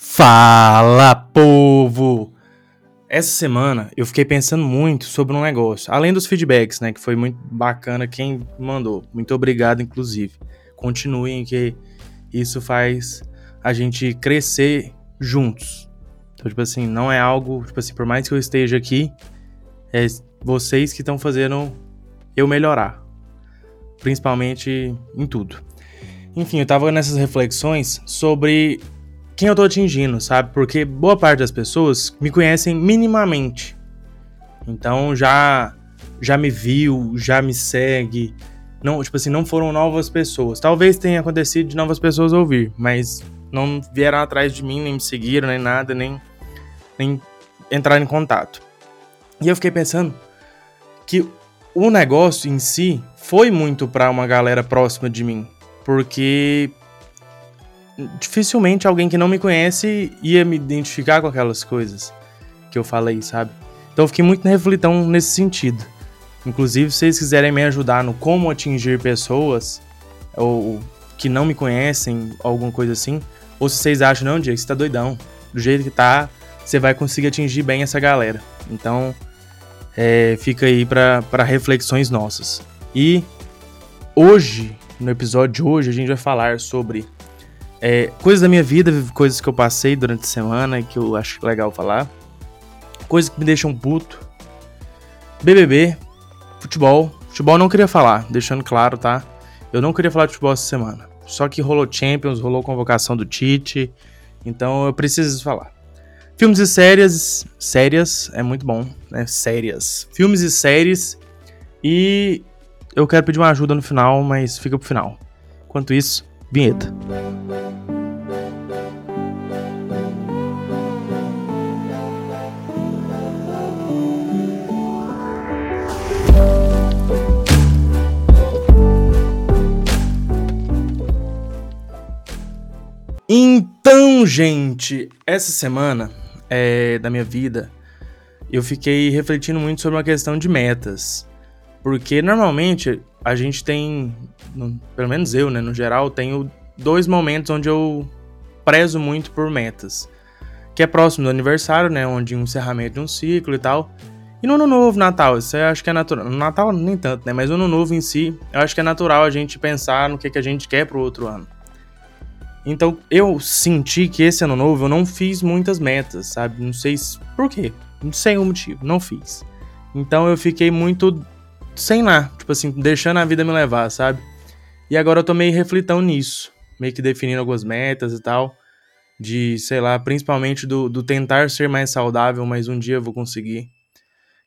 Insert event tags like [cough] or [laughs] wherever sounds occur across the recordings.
Fala, povo! Essa semana eu fiquei pensando muito sobre um negócio, além dos feedbacks, né, que foi muito bacana quem mandou. Muito obrigado, inclusive. Continuem que isso faz a gente crescer juntos. Então, tipo assim, não é algo, tipo assim, por mais que eu esteja aqui, é vocês que estão fazendo eu melhorar. Principalmente em tudo. Enfim, eu tava nessas reflexões sobre quem eu tô atingindo, sabe? Porque boa parte das pessoas me conhecem minimamente. Então já já me viu, já me segue. Não, tipo assim, não foram novas pessoas. Talvez tenha acontecido de novas pessoas ouvir, mas não vieram atrás de mim, nem me seguiram, nem nada, nem nem entraram em contato. E eu fiquei pensando que o negócio em si foi muito para uma galera próxima de mim, porque dificilmente alguém que não me conhece ia me identificar com aquelas coisas que eu falei, sabe? Então eu fiquei muito reflitão nesse sentido. Inclusive, se vocês quiserem me ajudar no como atingir pessoas ou que não me conhecem, alguma coisa assim, ou se vocês acham, não, Diego, você tá doidão. Do jeito que tá, você vai conseguir atingir bem essa galera. Então, é, fica aí para reflexões nossas. E hoje, no episódio de hoje, a gente vai falar sobre é, coisas da minha vida, coisas que eu passei durante a semana e que eu acho legal falar. Coisas que me deixam puto. BBB, futebol. Futebol eu não queria falar, deixando claro, tá? Eu não queria falar de futebol essa semana. Só que rolou Champions, rolou convocação do Tite. Então eu preciso falar. Filmes e séries. Séries é muito bom, né? Séries. Filmes e séries. E eu quero pedir uma ajuda no final, mas fica pro final. Enquanto isso, vinheta. Então, gente, essa semana é, da minha vida eu fiquei refletindo muito sobre uma questão de metas. Porque normalmente a gente tem, pelo menos eu, né, no geral, tenho dois momentos onde eu prezo muito por metas. Que é próximo do aniversário, né, onde um encerramento de um ciclo e tal. E no ano novo, Natal, isso eu acho que é natural. No Natal nem tanto, né, mas no ano novo em si, eu acho que é natural a gente pensar no que, que a gente quer pro outro ano. Então eu senti que esse ano novo eu não fiz muitas metas, sabe? Não sei por quê. Não sei o motivo, não fiz. Então eu fiquei muito sem lá, tipo assim, deixando a vida me levar, sabe? E agora eu tô meio reflitão nisso, meio que definindo algumas metas e tal, de, sei lá, principalmente do, do tentar ser mais saudável, mas um dia eu vou conseguir.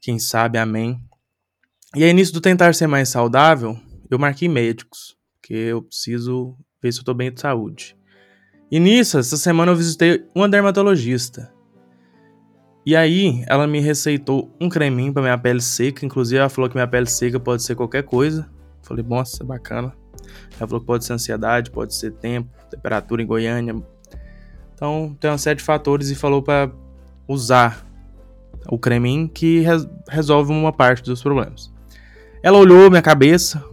Quem sabe, amém. E aí, nisso do tentar ser mais saudável, eu marquei médicos, porque eu preciso ver se eu tô bem de saúde. E nisso, essa semana eu visitei uma dermatologista. E aí, ela me receitou um creminho para minha pele seca. Inclusive, ela falou que minha pele seca pode ser qualquer coisa. Falei, nossa, bacana. Ela falou que pode ser ansiedade, pode ser tempo, temperatura em Goiânia. Então, tem uma série de fatores e falou para usar o creminho que res resolve uma parte dos problemas. Ela olhou minha cabeça.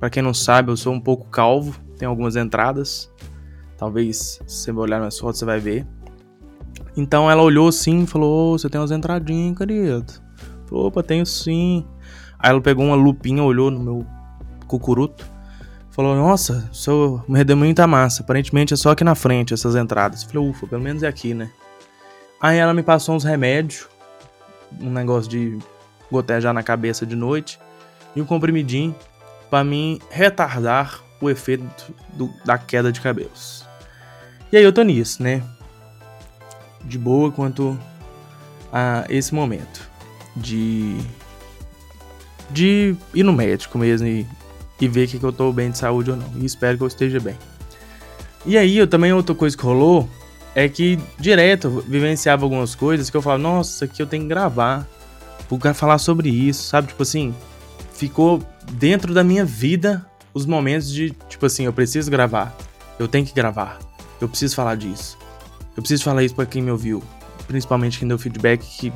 Para quem não sabe, eu sou um pouco calvo, tem algumas entradas. Talvez, você olhar nas fotos, você vai ver. Então ela olhou assim e falou: oh, Você tem umas entradinhas, querido? Falou: Opa, tenho sim. Aí ela pegou uma lupinha, olhou no meu cucuruto. Falou: Nossa, seu redemoinho tá massa. Aparentemente é só aqui na frente essas entradas. Falei: Ufa, pelo menos é aqui, né? Aí ela me passou uns remédios. Um negócio de gotejar na cabeça de noite. E um comprimidinho para mim retardar o efeito do, da queda de cabelos. E aí eu tô nisso, né? De boa quanto a esse momento. De. De ir no médico mesmo e, e ver que, que eu tô bem de saúde ou não. E espero que eu esteja bem. E aí, eu também outra coisa que rolou é que direto eu vivenciava algumas coisas que eu falava, nossa, aqui eu tenho que gravar. Vou falar sobre isso, sabe? Tipo assim, ficou dentro da minha vida os momentos de, tipo assim, eu preciso gravar. Eu tenho que gravar. Eu preciso falar disso. Eu preciso falar isso para quem me ouviu. Principalmente quem deu feedback, que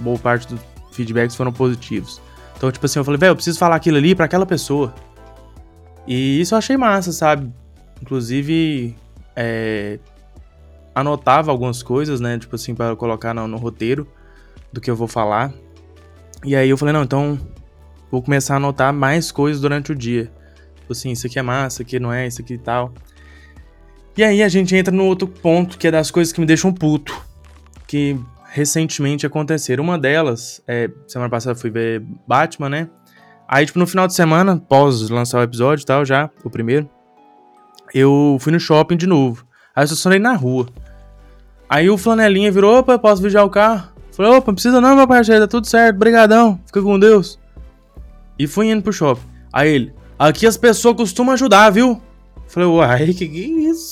boa parte dos feedbacks foram positivos. Então, tipo assim, eu falei, velho, eu preciso falar aquilo ali para aquela pessoa. E isso eu achei massa, sabe? Inclusive, é... anotava algumas coisas, né? Tipo assim, para colocar no, no roteiro do que eu vou falar. E aí eu falei, não, então vou começar a anotar mais coisas durante o dia. Tipo assim, isso aqui é massa, isso aqui não é, isso aqui e tal. E aí a gente entra no outro ponto, que é das coisas que me deixam puto. Que recentemente aconteceram. Uma delas, é, semana passada fui ver Batman, né? Aí, tipo, no final de semana, pós lançar o episódio e tal, já, o primeiro, eu fui no shopping de novo. Aí eu estacionei na rua. Aí o flanelinha virou, opa, posso vigiar o carro? Falei, opa, não precisa não, meu parceiro, tá tudo certo, brigadão, fica com Deus. E fui indo pro shopping. Aí ele, aqui as pessoas costumam ajudar, viu? Falei, uai, [laughs] que que é isso?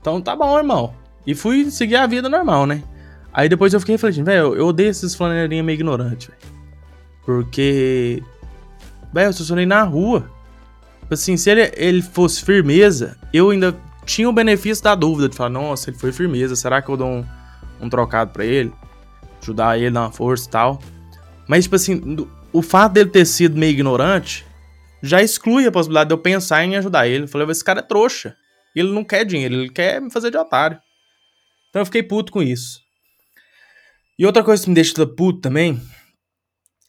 Então tá bom, irmão. E fui seguir a vida normal, né? Aí depois eu fiquei refletindo, velho, eu odeio esses flanelinhas meio ignorantes, velho. Porque. Velho, eu estacionei na rua. Tipo assim, se ele, ele fosse firmeza, eu ainda tinha o benefício da dúvida de falar, nossa, ele foi firmeza, será que eu dou um, um trocado para ele? Ajudar ele, dar uma força e tal. Mas, tipo assim, o fato dele ter sido meio ignorante já exclui a possibilidade de eu pensar em ajudar ele. Eu falei, esse cara é trouxa. Ele não quer dinheiro, ele quer me fazer de otário. Então eu fiquei puto com isso. E outra coisa que me deixa puto também,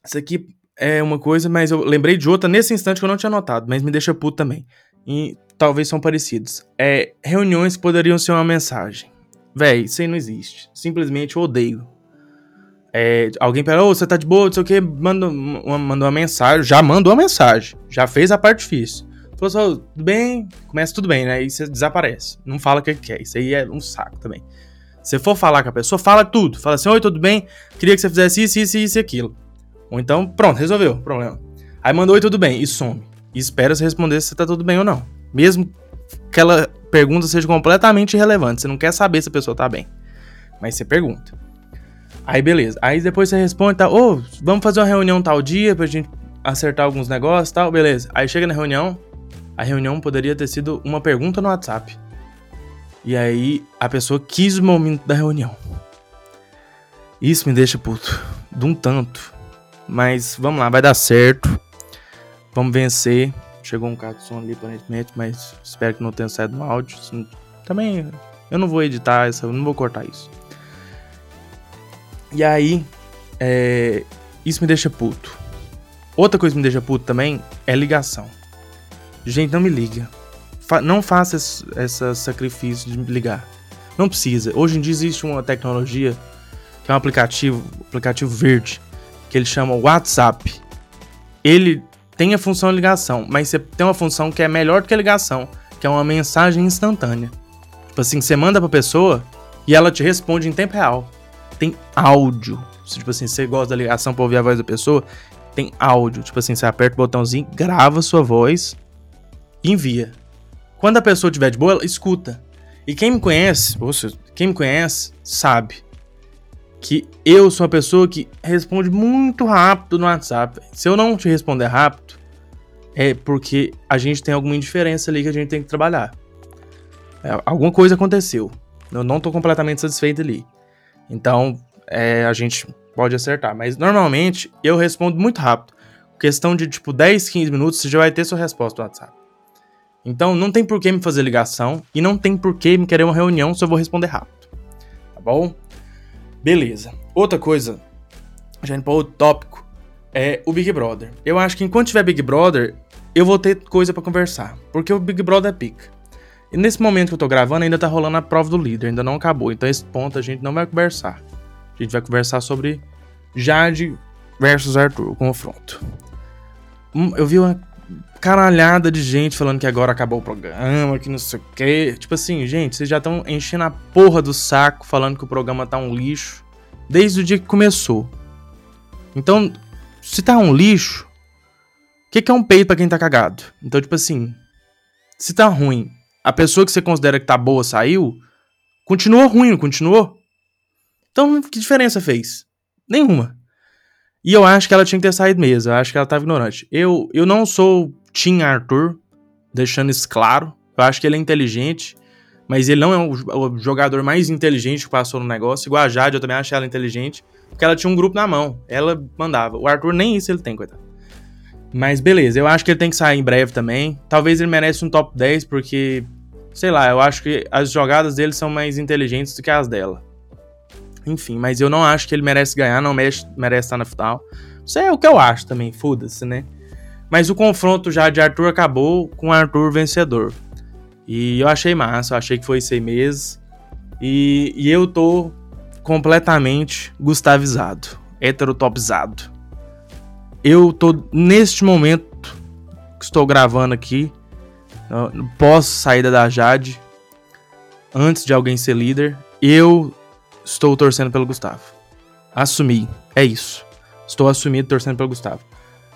isso aqui é uma coisa, mas eu lembrei de outra nesse instante que eu não tinha notado, mas me deixa puto também. E talvez são parecidos. É, reuniões poderiam ser uma mensagem. Véi, isso aí não existe. Simplesmente eu odeio. É, alguém pega, ô, você tá de boa, não sei o que, manda uma, manda uma mensagem, já mandou uma mensagem, já fez a parte difícil. Falou só, tudo bem, começa tudo bem, né? Aí você desaparece. Não fala o que quer. Isso aí é um saco também. Se for falar com a pessoa, fala tudo. Fala assim: Oi, tudo bem? Queria que você fizesse isso, isso, isso e aquilo. Ou então, pronto, resolveu o problema. Aí mandou Oi, tudo bem, e some. E espera você responder se tá tudo bem ou não. Mesmo que aquela pergunta seja completamente irrelevante. Você não quer saber se a pessoa tá bem. Mas você pergunta. Aí beleza. Aí depois você responde, tá? Ô, oh, vamos fazer uma reunião tal dia pra gente acertar alguns negócios tal, beleza. Aí chega na reunião, a reunião poderia ter sido uma pergunta no WhatsApp. E aí a pessoa quis o momento da reunião. Isso me deixa puto. De um tanto. Mas vamos lá, vai dar certo. Vamos vencer. Chegou um carro de som ali aparentemente, mas espero que não tenha saído no áudio. Também eu não vou editar essa, eu não vou cortar isso. E aí, é, isso me deixa puto. Outra coisa que me deixa puto também é ligação. Gente, não me liga fa não faça esse, sacrifício de ligar. Não precisa. Hoje em dia existe uma tecnologia que é um aplicativo, aplicativo verde, que ele chama WhatsApp. Ele tem a função ligação, mas você tem uma função que é melhor do que a ligação, que é uma mensagem instantânea. Tipo assim, você manda pra pessoa e ela te responde em tempo real. Tem áudio. Tipo assim, você gosta da ligação pra ouvir a voz da pessoa, tem áudio. Tipo assim, você aperta o botãozinho, grava sua voz envia. Quando a pessoa estiver de boa, ela escuta. E quem me conhece, ou seja, quem me conhece, sabe que eu sou uma pessoa que responde muito rápido no WhatsApp. Se eu não te responder rápido, é porque a gente tem alguma indiferença ali que a gente tem que trabalhar. É, alguma coisa aconteceu. Eu não tô completamente satisfeito ali. Então, é, a gente pode acertar. Mas normalmente eu respondo muito rápido. Questão de tipo 10, 15 minutos, você já vai ter sua resposta no WhatsApp. Então não tem por que me fazer ligação e não tem por que me querer uma reunião se eu vou responder rápido. Tá bom? Beleza. Outra coisa, já indo para outro tópico, é o Big Brother. Eu acho que enquanto tiver Big Brother, eu vou ter coisa para conversar, porque o Big Brother é pica. E nesse momento que eu tô gravando, ainda tá rolando a prova do líder, ainda não acabou. Então esse ponto a gente não vai conversar. A gente vai conversar sobre Jade versus Arthur, o confronto. Hum, eu vi uma caralhada de gente falando que agora acabou o programa, que não sei o quê. Tipo assim, gente, vocês já estão enchendo a porra do saco falando que o programa tá um lixo desde o dia que começou. Então, se tá um lixo, o que, que é um peito para quem tá cagado? Então, tipo assim, se tá ruim, a pessoa que você considera que tá boa saiu, continuou ruim, continuou? Então, que diferença fez? Nenhuma. E eu acho que ela tinha que ter saído mesmo. Eu acho que ela tava ignorante. Eu, eu não sou Tim Arthur, deixando isso claro. Eu acho que ele é inteligente, mas ele não é o, jogador mais inteligente que passou no negócio. Igual a Jade, eu também acho ela inteligente, porque ela tinha um grupo na mão. Ela mandava. O Arthur nem isso ele tem, coitado. Mas beleza, eu acho que ele tem que sair em breve também. Talvez ele merece um top 10, porque Sei lá, eu acho que as jogadas dele são mais inteligentes do que as dela. Enfim, mas eu não acho que ele merece ganhar, não merece, merece estar na final. Isso é o que eu acho também, foda-se, né? Mas o confronto já de Arthur acabou com Arthur vencedor. E eu achei massa, eu achei que foi aí mesmo. E, e eu tô completamente gustavizado, heterotopizado. Eu tô neste momento que estou gravando aqui, pós saída da Jade, antes de alguém ser líder, eu estou torcendo pelo Gustavo. Assumi, é isso. Estou assumido torcendo pelo Gustavo.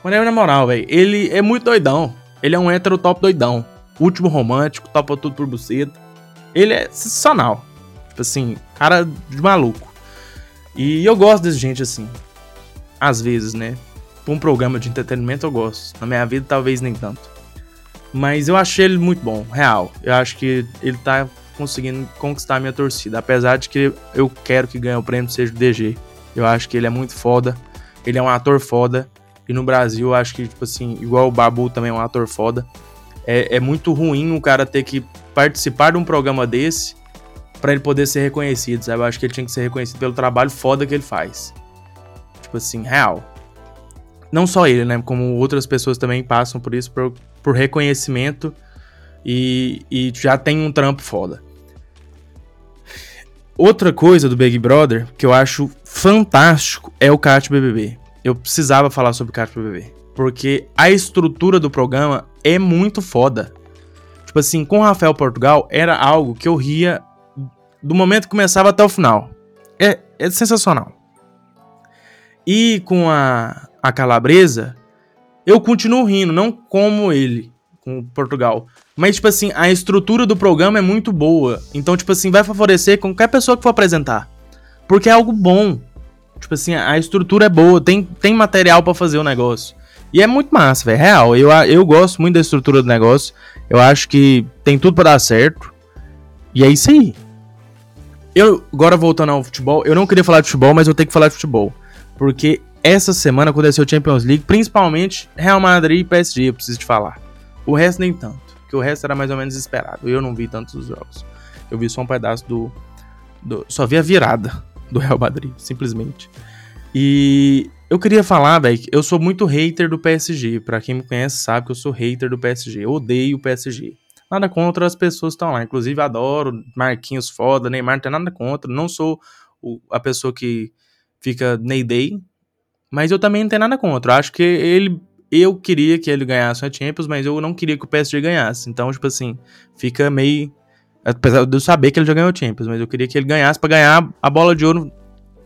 Mas na moral, velho, ele é muito doidão. Ele é um hétero top doidão. Último romântico, topa tudo por buceta. Ele é sensacional. Tipo assim, cara de maluco. E eu gosto desse gente assim. Às vezes, né? Pra um programa de entretenimento eu gosto. Na minha vida, talvez nem tanto. Mas eu achei ele muito bom, real. Eu acho que ele tá conseguindo conquistar a minha torcida. Apesar de que eu quero que ganhe o prêmio seja o DG. Eu acho que ele é muito foda. Ele é um ator foda. E no Brasil, eu acho que, tipo assim, igual o Babu também é um ator foda. É, é muito ruim o cara ter que participar de um programa desse para ele poder ser reconhecido, sabe? Eu acho que ele tinha que ser reconhecido pelo trabalho foda que ele faz. Tipo assim, real. Não só ele, né? Como outras pessoas também passam por isso, por, por reconhecimento e, e já tem um trampo foda. Outra coisa do Big Brother que eu acho fantástico é o Cat BBB. Eu precisava falar sobre o Cat BBB. Porque a estrutura do programa é muito foda. Tipo assim, com o Rafael Portugal era algo que eu ria do momento que começava até o final. É, é sensacional. E com a, a Calabresa, eu continuo rindo, não como ele, com Portugal. Mas, tipo assim, a estrutura do programa é muito boa. Então, tipo assim, vai favorecer qualquer pessoa que for apresentar. Porque é algo bom. Tipo assim, a estrutura é boa, tem, tem material para fazer o negócio. E é muito massa, velho. Real. Eu, eu gosto muito da estrutura do negócio. Eu acho que tem tudo para dar certo. E é isso aí. Eu, agora voltando ao futebol, eu não queria falar de futebol, mas eu tenho que falar de futebol. Porque essa semana aconteceu o Champions League, principalmente Real Madrid e PSG, eu preciso te falar. O resto nem tanto, porque o resto era mais ou menos esperado. Eu não vi tantos os jogos. Eu vi só um pedaço do, do só vi a virada do Real Madrid, simplesmente. E eu queria falar, velho, eu sou muito hater do PSG. Para quem me conhece sabe que eu sou hater do PSG. Eu odeio o PSG. Nada contra as pessoas que estão lá. Inclusive, adoro Marquinhos foda, Neymar, não tem nada contra. Não sou o, a pessoa que fica Ney Day, mas eu também não tenho nada contra. acho que ele. Eu queria que ele ganhasse a Champions, mas eu não queria que o PSG ganhasse. Então, tipo assim, fica meio. Apesar de eu saber que ele já ganhou o Champions, mas eu queria que ele ganhasse para ganhar a bola de ouro,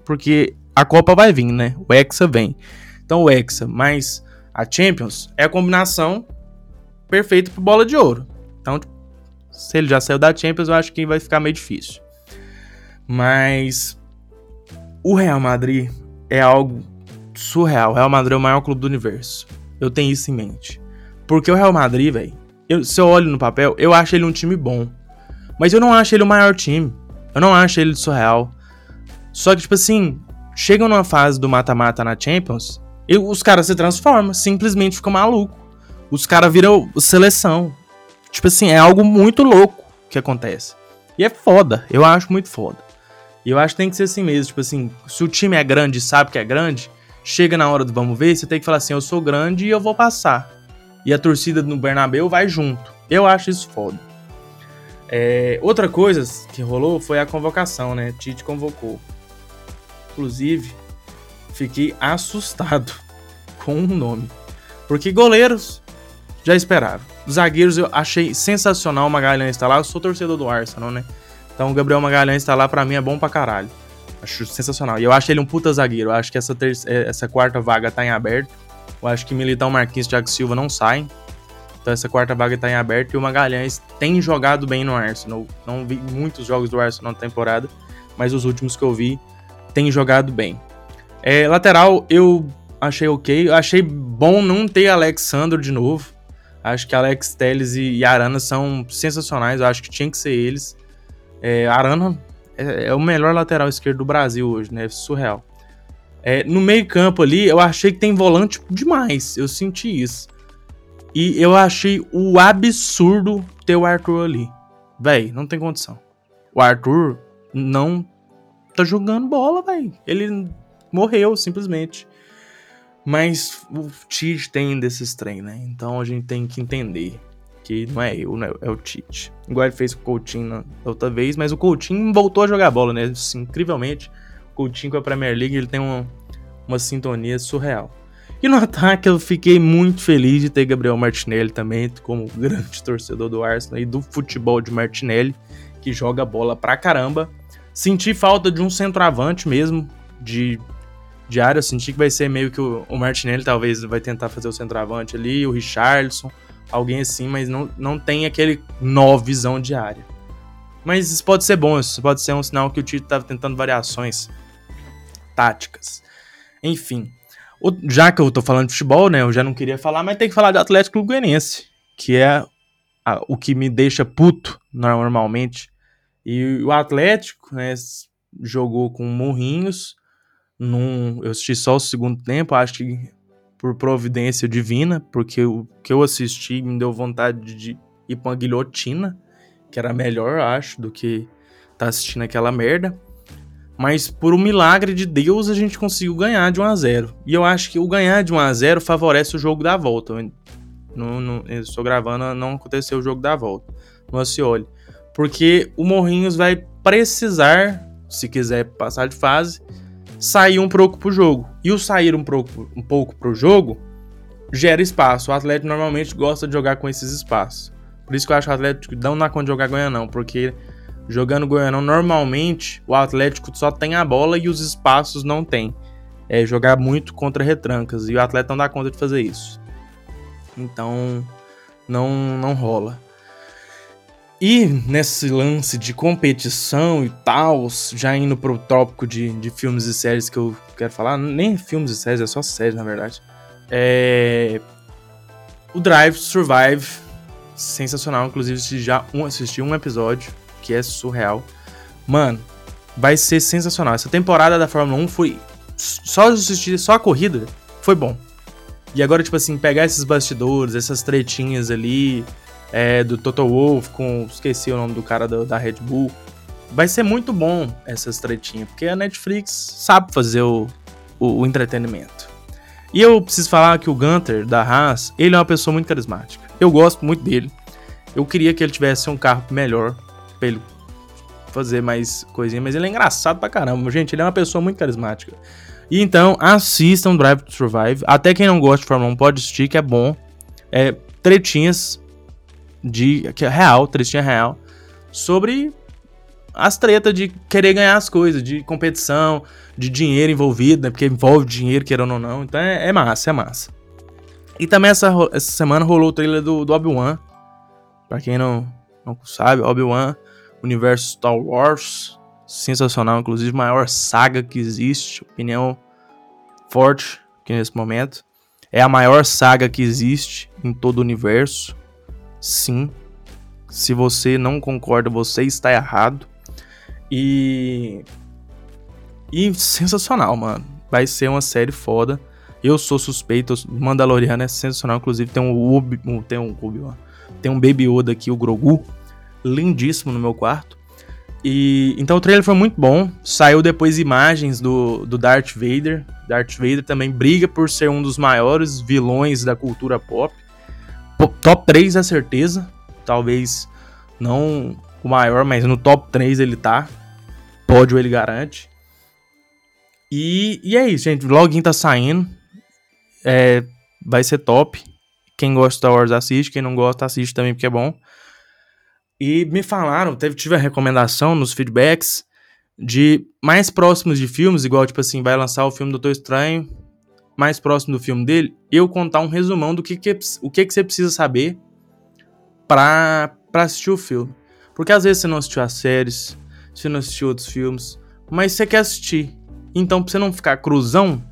porque a Copa vai vir, né? O Hexa vem. Então, o Hexa mais a Champions é a combinação perfeita para bola de ouro. Então, se ele já saiu da Champions, eu acho que vai ficar meio difícil. Mas o Real Madrid é algo surreal. O Real Madrid é o maior clube do universo. Eu tenho isso em mente. Porque o Real Madrid, velho, se eu olho no papel, eu acho ele um time bom. Mas eu não acho ele o maior time. Eu não acho ele surreal. Só que, tipo assim, chegam numa fase do mata-mata na Champions, e os caras se transformam, simplesmente ficam maluco. Os caras viram seleção. Tipo assim, é algo muito louco que acontece. E é foda, eu acho muito foda. E eu acho que tem que ser assim mesmo, tipo assim, se o time é grande sabe que é grande, chega na hora do vamos ver, você tem que falar assim, eu sou grande e eu vou passar. E a torcida no Bernabéu vai junto. Eu acho isso foda. É, outra coisa que rolou foi a convocação, né? Tite convocou. Inclusive, fiquei assustado [laughs] com o nome. Porque goleiros já esperaram. Zagueiros eu achei sensacional o Magalhães estar lá. Eu sou torcedor do Arsenal, né? Então o Gabriel Magalhães estar lá pra mim é bom pra caralho. Acho sensacional. E eu acho ele um puta zagueiro. Eu acho que essa, é, essa quarta vaga tá em aberto. Eu acho que Militão, Marquinhos e Thiago Silva não saem. Então essa quarta vaga tá em aberto. E o Magalhães tem jogado bem no Arsenal. Não vi muitos jogos do Arsenal na temporada. Mas os últimos que eu vi tem jogado bem. É, lateral, eu achei ok. Eu achei bom não ter Alexandre de novo. Acho que Alex Telles e Arana são sensacionais. Eu acho que tinha que ser eles. É, Arana é, é, o melhor lateral esquerdo do Brasil hoje, né? Surreal. É, no meio-campo ali, eu achei que tem volante demais. Eu senti isso. E eu achei o absurdo ter o Arthur ali. Véi, não tem condição. O Arthur não tá jogando bola, véi. Ele morreu, simplesmente. Mas o Tite tem desses trem, né? Então a gente tem que entender que não é eu, né? é o Tite. Igual ele fez com o Coutinho outra vez, mas o Coutinho voltou a jogar bola, né? Assim, incrivelmente, o Coutinho com a Premier League ele tem uma, uma sintonia surreal. E no ataque eu fiquei muito feliz de ter Gabriel Martinelli também, como [laughs] grande torcedor do Arsenal e do futebol de Martinelli, que joga bola pra caramba. Senti falta de um centroavante mesmo, de, de área. Senti que vai ser meio que o, o Martinelli talvez vai tentar fazer o centroavante ali, o Richardson, alguém assim, mas não, não tem aquele nó visão de área. Mas isso pode ser bom, isso pode ser um sinal que o Tito estava tentando variações táticas. Enfim, o, já que eu tô falando de futebol, né, eu já não queria falar, mas tem que falar de Atlético Goianiense, que é a, o que me deixa puto normalmente. E o Atlético, né, jogou com Morrinhos, num, eu assisti só o segundo tempo, acho que por providência divina, porque o que eu assisti me deu vontade de ir pra uma guilhotina, que era melhor, acho, do que tá assistindo aquela merda. Mas por um milagre de Deus a gente conseguiu ganhar de 1 a 0 E eu acho que o ganhar de 1 a 0 favorece o jogo da volta. não, não, eu estou gravando, não aconteceu o jogo da volta no Acioli. Porque o Morrinhos vai precisar, se quiser passar de fase, sair um pouco pro jogo. E o sair um pouco, um pouco pro jogo gera espaço. O Atlético normalmente gosta de jogar com esses espaços. Por isso que eu acho que o Atlético não dá conta de jogar Goianão, porque jogando Goianão, normalmente o Atlético só tem a bola e os espaços não tem. É jogar muito contra retrancas e o Atlético não dá conta de fazer isso. Então, não, não rola. E nesse lance de competição e tal, já indo pro tópico de, de filmes e séries que eu quero falar, nem filmes e séries, é só séries na verdade. É... O Drive Survive, sensacional, inclusive já um, assisti um episódio, que é surreal. Mano, vai ser sensacional. Essa temporada da Fórmula 1 foi. Só assistir só a corrida foi bom. E agora, tipo assim, pegar esses bastidores, essas tretinhas ali, é, do Toto Wolff com. Esqueci o nome do cara da, da Red Bull. Vai ser muito bom essas tretinhas, porque a Netflix sabe fazer o, o, o entretenimento. E eu preciso falar que o Gunter, da Haas, ele é uma pessoa muito carismática. Eu gosto muito dele. Eu queria que ele tivesse um carro melhor pra ele fazer mais coisinha, mas ele é engraçado pra caramba, gente. Ele é uma pessoa muito carismática. E então, assistam Drive to Survive. Até quem não gosta de Fórmula 1 pode assistir, que é bom. É tretinhas de. que é real, tretinha real. Sobre as tretas de querer ganhar as coisas, de competição, de dinheiro envolvido, né? Porque envolve dinheiro, querendo ou não. Então é, é massa, é massa. E também essa, essa semana rolou o trailer do, do Obi-Wan. Pra quem não, não sabe, Obi-Wan universo Star Wars. Sensacional, inclusive, maior saga que existe. Opinião forte aqui nesse momento. É a maior saga que existe em todo o universo. Sim. Se você não concorda, você está errado. E. E sensacional, mano. Vai ser uma série foda. Eu sou suspeito. Mandaloriano é sensacional. Inclusive, tem um Ubi, tem um Ubi, tem um Baby Yoda aqui, o Grogu lindíssimo no meu quarto. E então o trailer foi muito bom. Saiu depois imagens do, do Darth Vader. Darth Vader também briga por ser um dos maiores vilões da cultura pop. Top 3 é certeza. Talvez não o maior, mas no top 3 ele tá. Pódio ele garante. E, e é isso, gente. O login tá saindo. É, vai ser top. Quem gosta de Star Wars assiste. Quem não gosta, assiste também porque é bom. E me falaram, teve, tive a recomendação nos feedbacks de mais próximos de filmes, igual, tipo assim, vai lançar o filme Doutor Estranho, mais próximo do filme dele, eu contar um resumão do que, que o que, que você precisa saber pra assistir o filme. Porque às vezes você não assistiu as séries, você não assistiu outros filmes, mas você quer assistir. Então, pra você não ficar cruzão,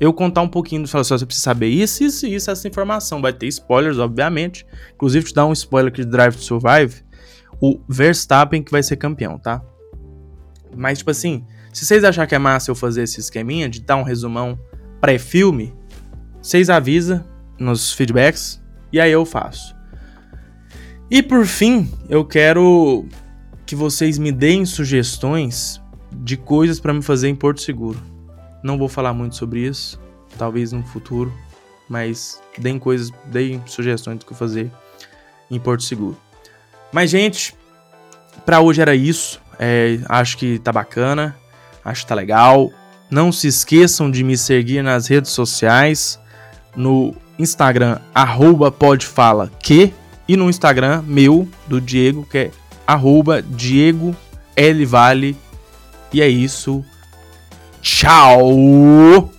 eu contar um pouquinho do só você precisa saber isso, isso isso, essa informação. Vai ter spoilers, obviamente. Inclusive, te dar um spoiler aqui de Drive to Survive o Verstappen que vai ser campeão, tá? Mas, tipo assim, se vocês acharem que é massa eu fazer esse esqueminha de dar um resumão pré-filme, vocês avisam nos feedbacks e aí eu faço. E por fim, eu quero que vocês me deem sugestões de coisas para me fazer em Porto Seguro. Não vou falar muito sobre isso, talvez no futuro, mas deem coisas, deem sugestões do que fazer em Porto Seguro. Mas gente, para hoje era isso. É, acho que tá bacana, acho que tá legal. Não se esqueçam de me seguir nas redes sociais, no Instagram arroba podfala que e no Instagram meu do Diego que é arroba Diego L Vale e é isso. Tchau!